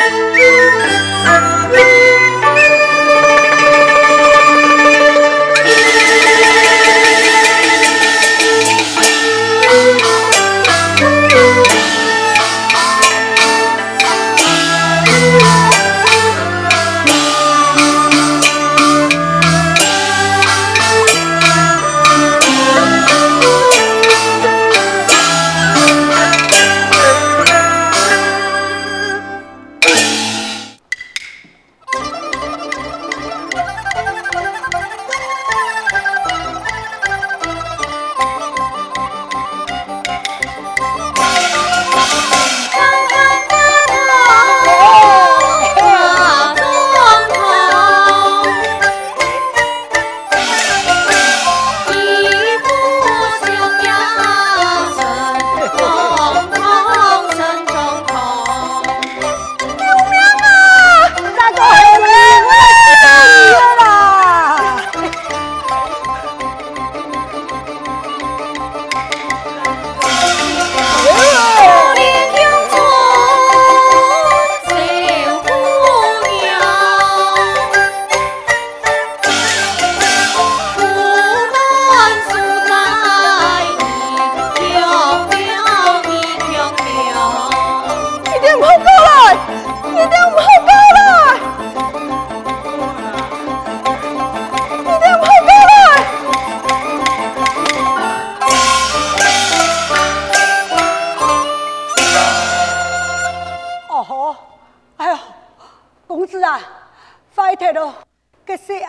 Música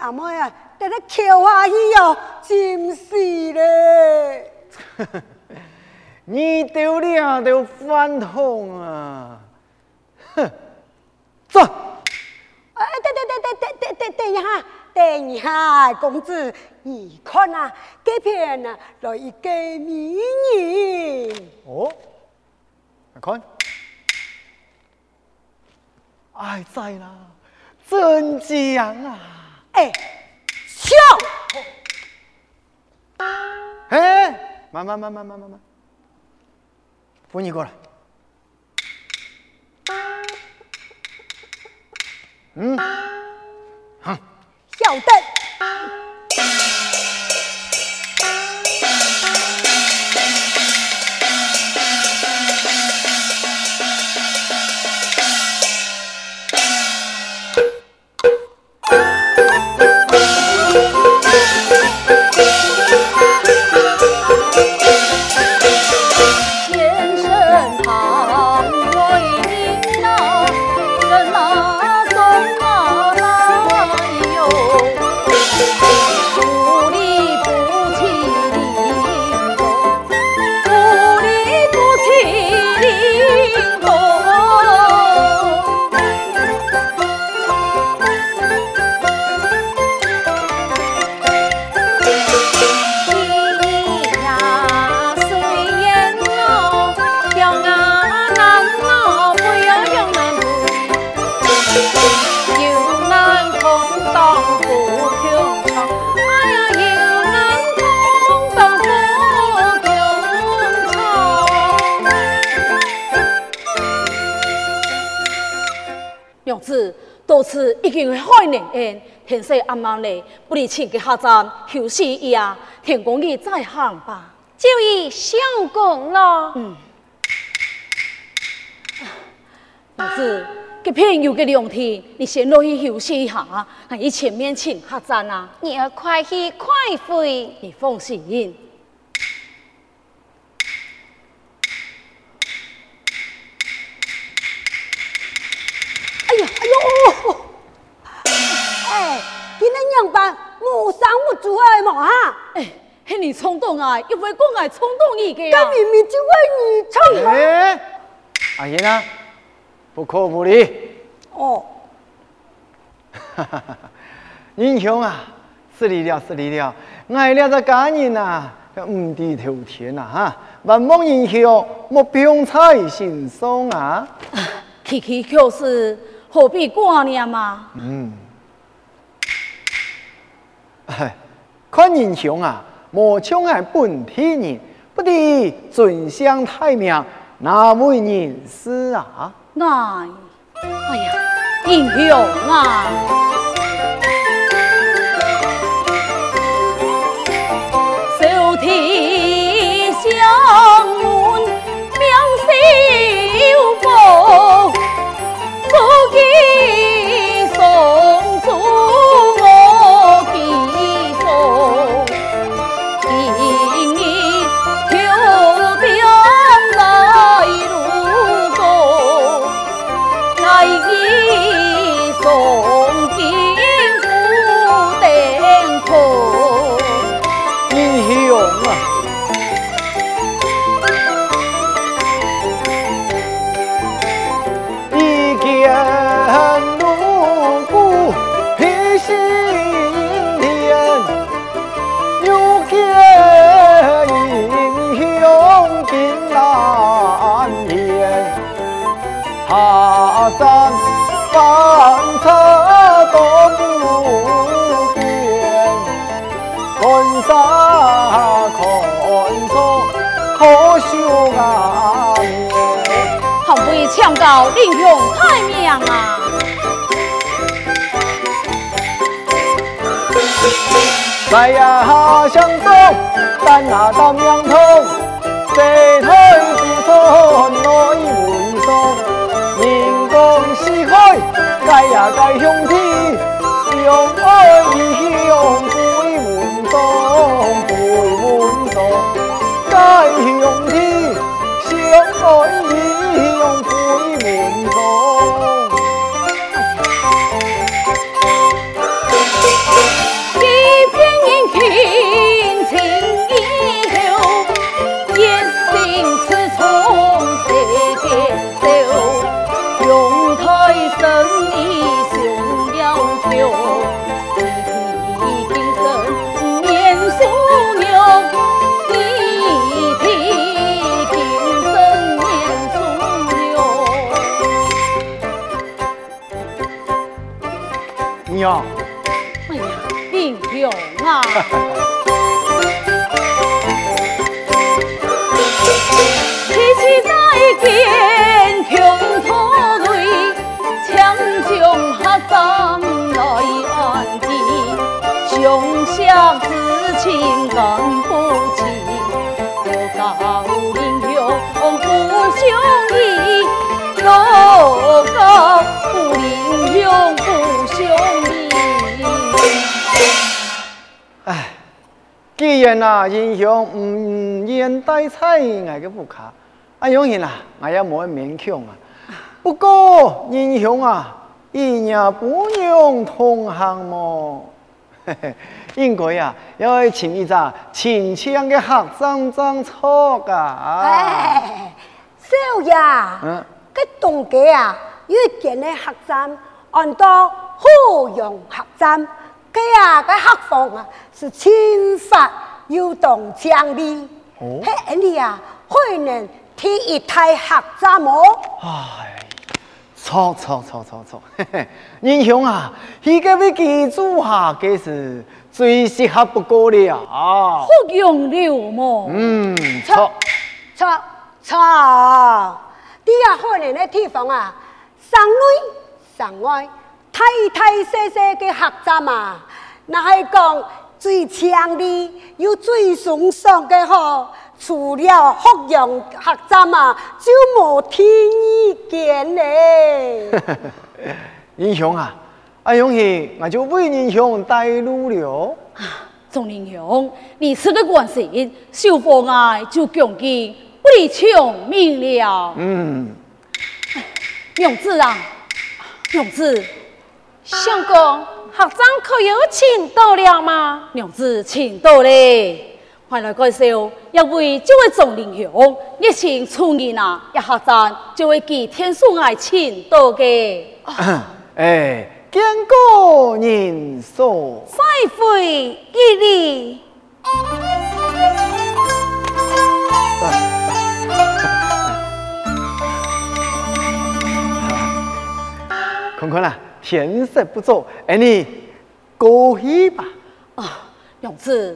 阿妹呀，在那求欢喜哟，真是嘞！你丢脸都翻痛啊！哼，走！哎，等等等等等等等一下，等一下，公子，你看啊，这边啊，来一个美女。哦，来看，哎，在啦，真香啊！哎，笑。哎，慢慢慢慢慢慢慢。扶你过来，嗯，好，小邓。宴，天色暗暗嘞，不如请个客栈休息一下，天公你再行吧。就以相公咯。嗯。儿子，这片有个凉亭，你先落去休息一下，俺一前面请客栈啊。你要快去快回，你放心。无商无主爱嘛哈！哎，是你冲动啊，又会讲爱冲动你个呀？这明明就为你冲动。哎，阿姨呢？不可不理。哦。哈哈哈！英雄啊，失礼了，失礼了，爱了这家人呐，五地头天呐哈！万望英雄莫病在心上啊！去去就是何必挂念嘛？嗯。哎，看英雄啊，莫枪爱本体人，不敌尊相太命，哪位人士啊？哎，哎呀，英雄啊！可笑颜面。含为抢告英雄太命啊！在呀相送，但那当阳通，谁推不错来为送？人讲是海，该呀该兄弟，相爱义兄不问送，不问送，该兄弟，相爱义兄不然啊英雄唔愿带菜，我个不卡。啊，永贤啊，我也冇勉强啊。不过英雄啊，一日不用同行么？应该啊，要请一只清腔的客栈栈错噶。哎，少爷，嗯，这东家啊，有一件的客栈，按到芙蓉客栈，佢啊个客房啊是清法又动江丽，哦嘿，你啊可能替一台客栈么？唉，错错错错错，嘿嘿，英雄啊，呢个位记住下，这是最适合不过了啊。不用了么？嗯，错。错错，你啊可能的地方啊，上内上外，太太细细嘅客栈啊，那系讲最强的又最崇尚的吼，除了福阳客栈啊，就无天意见咧。英雄啊，阿勇儿，我就为英雄带路了。啊众英雄，你吃的关系，小伙爱就恭敬不离长命了。嗯，勇子啊，勇子，相公，客栈可有请到了吗？娘子请到嘞，快来介绍，一位这位总领雄，热情出现啊，一客栈就会给天数爱请到的。哎，见过人数。再会一礼。坤坤啊，天色不早，哎你过去吧。啊，娘子，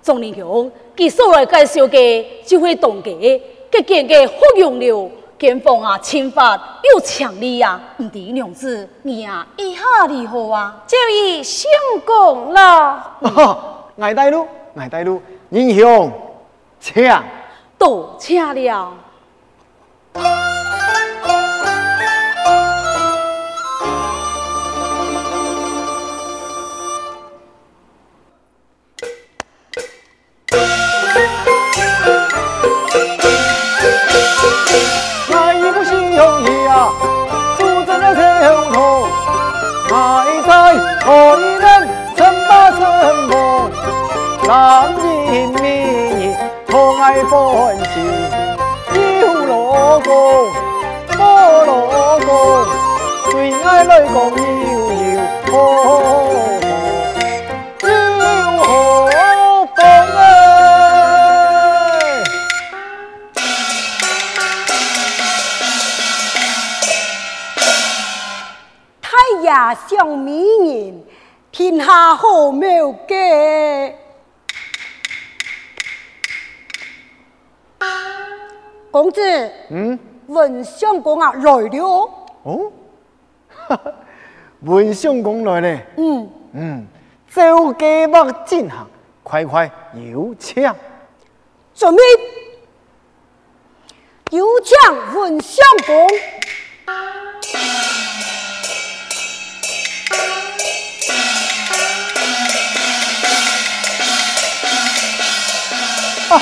众英雄，给所来介绍嘅就会当嘅，佢见嘅福用了，剑锋啊，枪法又强力啊！唔知娘子，你啊，一下如何啊？就已成功了。爱带路，爱带路，英雄，请，多请了。子，嗯，文相公啊来了哦，哈哈，文相公来了，嗯。嗯，就计划进行，快快有请，准备。有请文相公，啊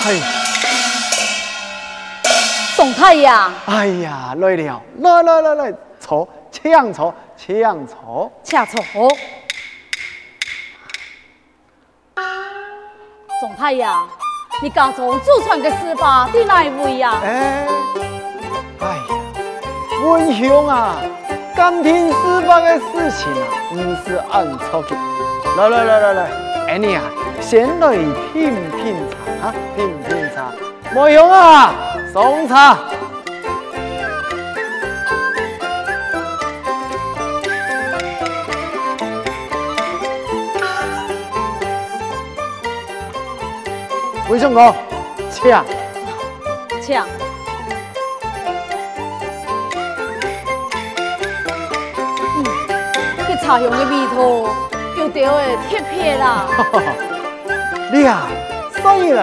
嘿。总太爷，哎呀，来了，来来来来，坐，请坐，请坐，请坐。总太爷，你家中祖传的司法在哪位呀？哎，哎呀，文兄啊，今天司法的事情啊，不是按错的。来来来来来，哎你啊，先来品品茶啊，品品茶。文兄啊。送茶，文相公，请，请。嗯，这茶香的味道就对我特别啦。你啊，所以呢，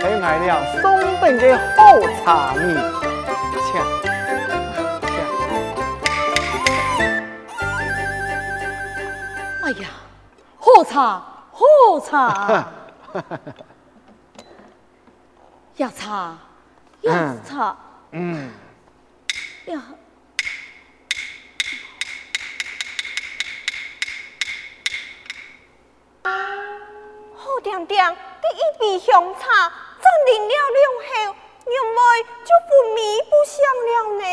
很爱了松。本的好茶米，请，请。哎呀，好茶，好茶。要茶，要茶。嗯。要。好点点，第一杯香茶。等饮了两口，娘妹就不迷不详了呢。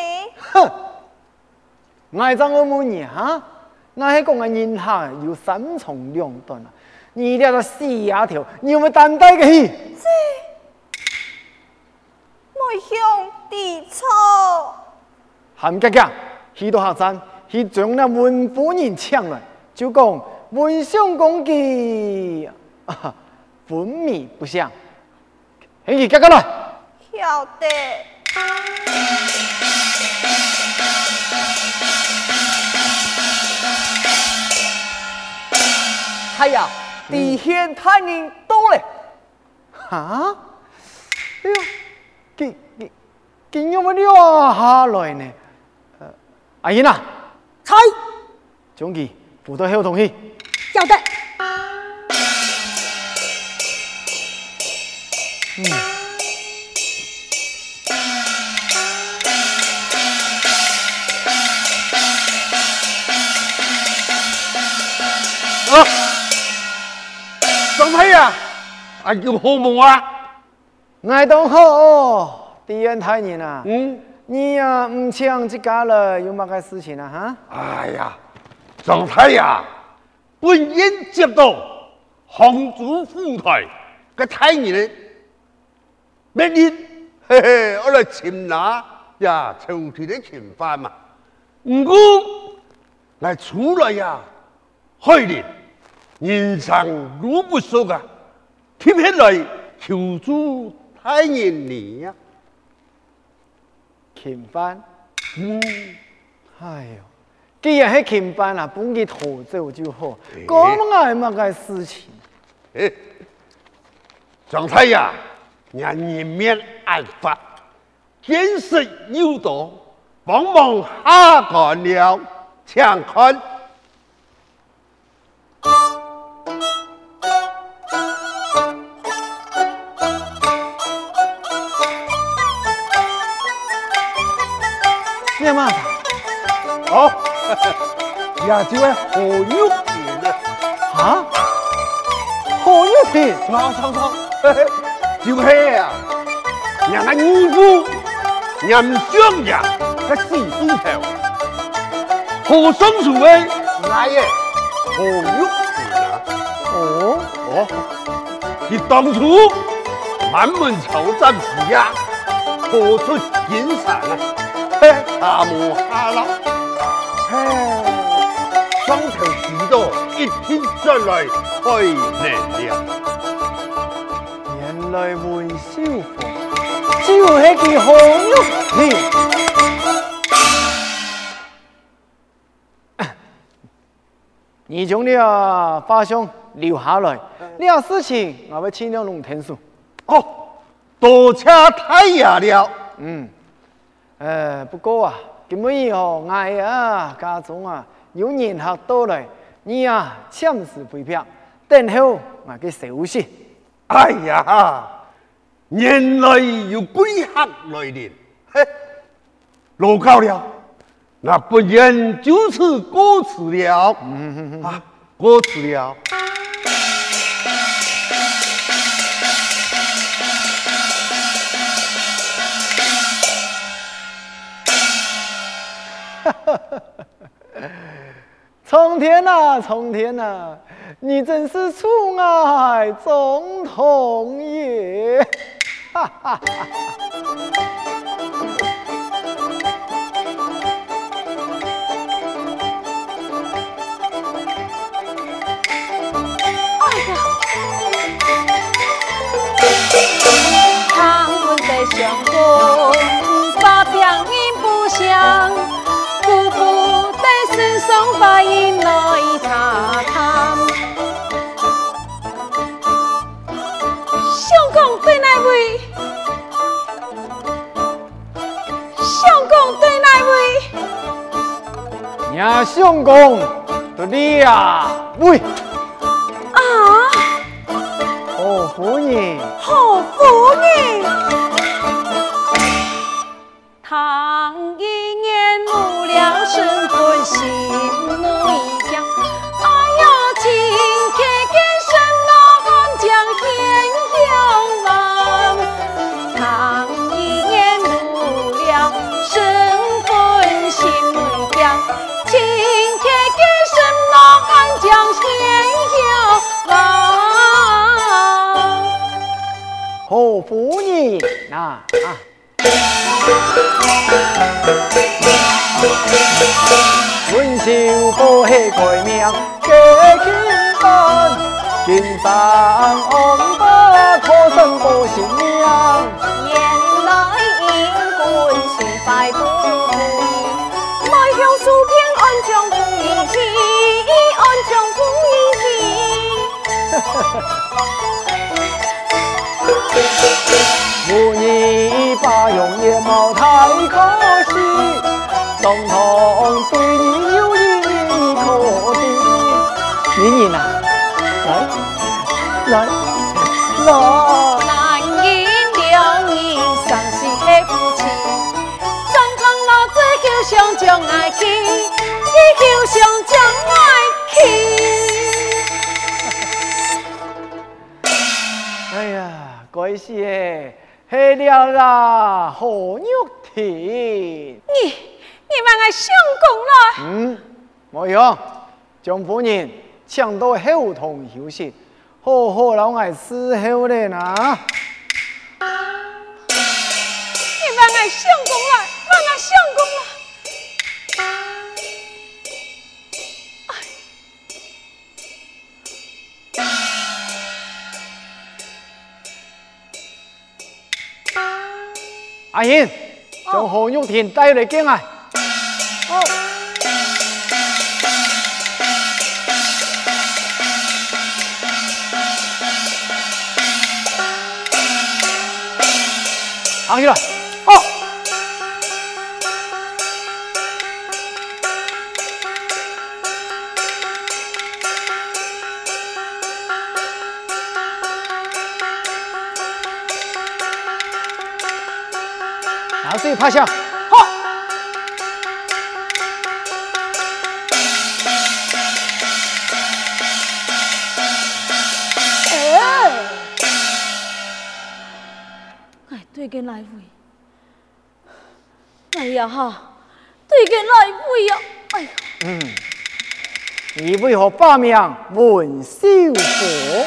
哼，爱怎么问哈？那还讲个人下有三长两短啊？你这个死丫头，你有没有担待个起？这，妹兄弟错。韩家家去到客栈，去将那文夫人抢来，就讲文相公嘅昏迷不详。嘿，你赶快来！晓得。哎呀，地仙太人到了。哈？哎呦，给给给你们留下来呢？呃，阿英啊，猜。将其扶到后头去。晓得。嗯。啊！总太爷，啊有好梦啊！爱当好，哦，敌人太人啊。嗯。你呀，唔请这家了，有乜个事情啊？哈？哎呀，总太呀，本应接到杭州府台个太爷。明日，嘿嘿，我来擒拿呀，朝廷的囚犯嘛。唔过来出来呀，害人，人生路不熟啊，贴起来求助太严厉呀。勤班。嗯，哎呦，既然系勤班啊，本佢逃走就好，欸讲乜乜嘅事情。哎，张太呀，让人面案发，见识有多，帮忙下官了，请看。咩嘛？哦，也就系何玉田啊。啊？何玉田？错错错，就是啊，人家义父任相爷嘅死对头，何生树嘅乃嘅何玉田啊。哦，哦，你当初满门抄斩时呀，何出金山啊？嘿，大幕下啦，嘿，双头许多一天再来开难了。原来文秀凤就系佢何玉田。你将你啊花香留下来，呢个事情我会尽量弄清楚。哦，多谢太爷了。嗯，呃，不过啊，今日以后我啊家中啊有人客到来，你啊暂时回避，等候我嘅消息。哎呀，原来有贵客来临，嘿，老高了，那不然就此过此了。嗯啊，过此了。苍天呐，苍天呐，你真是宠爱总统也！哈哈哈。唐文在相公，把表音不详，夫妇来查看。相公对哪位？相公对哪位？呀，相公，对你呀，喂，啊，哦，夫人，好夫人。夫人，那啊，文秀宝系改名嘅金山，金山安把可生报新娘。原来因官心快不对，来向书篇安将风一起，安将风一起。母女把用也毛太可惜，总统该是诶，系了啦，何玉婷。你你问我相公了？嗯，冇用，江夫人抢到后堂休息，好好让我伺候咧呐。你问我相阿英，将何玉田带来见啊！哦，行起来！趴下。好，哎，对个来位，哎呀哈，对个来位呀，哎呀，嗯，你为何罢名文秀佛？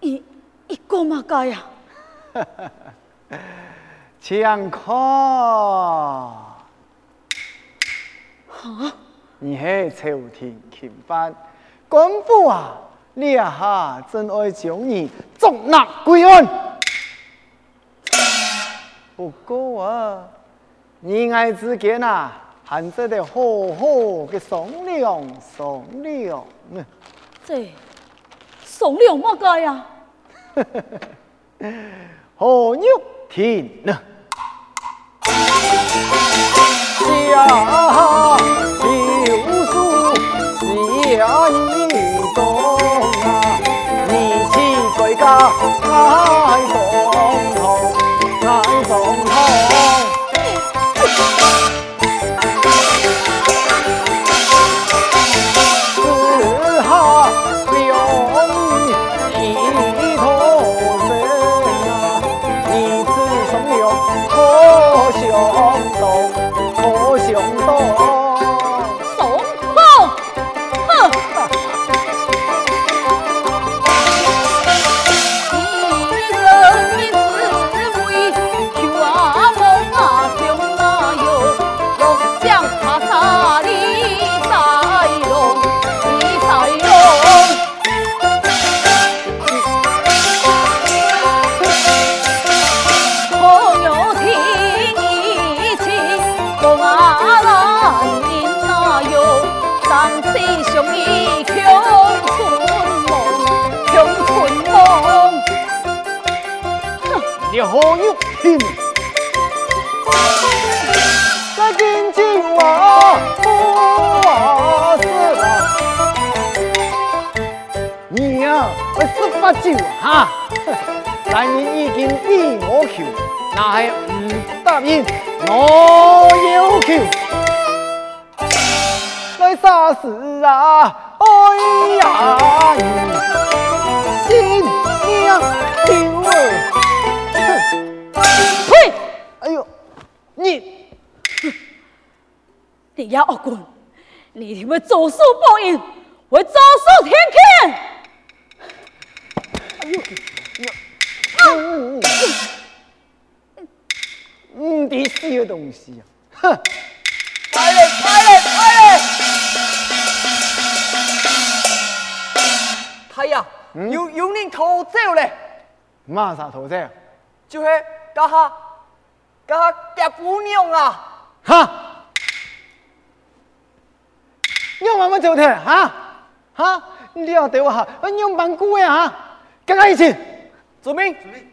一一个嘛该呀，请看，哈，你系朝廷钦班，官府啊，你下真爱将你捉拿归案。不过啊，你爱之间啊，还值得好好嘅商量商量。嗯，这送了嘛该呀，何玉田呢？下小书下一中啊，义气归家你何玉田？这金金啊，不啊是啊，你呀，会十八九哈，但你已经比我求，那系唔答应我要求。来啥事啊？哎呀，你心娘丢了。你呀，恶棍，你一定会遭受报应，会遭受天谴。嗯嗯，第四个东西啊，哼，快嘞，快嘞，快嘞！太呀，有有人逃走嘞，马啥头这？就是家下家下爹姑娘啊，哈，你慢慢走的哈，哈，你要对我好，你用蛮古呀哈，跟他一起。遵命。准备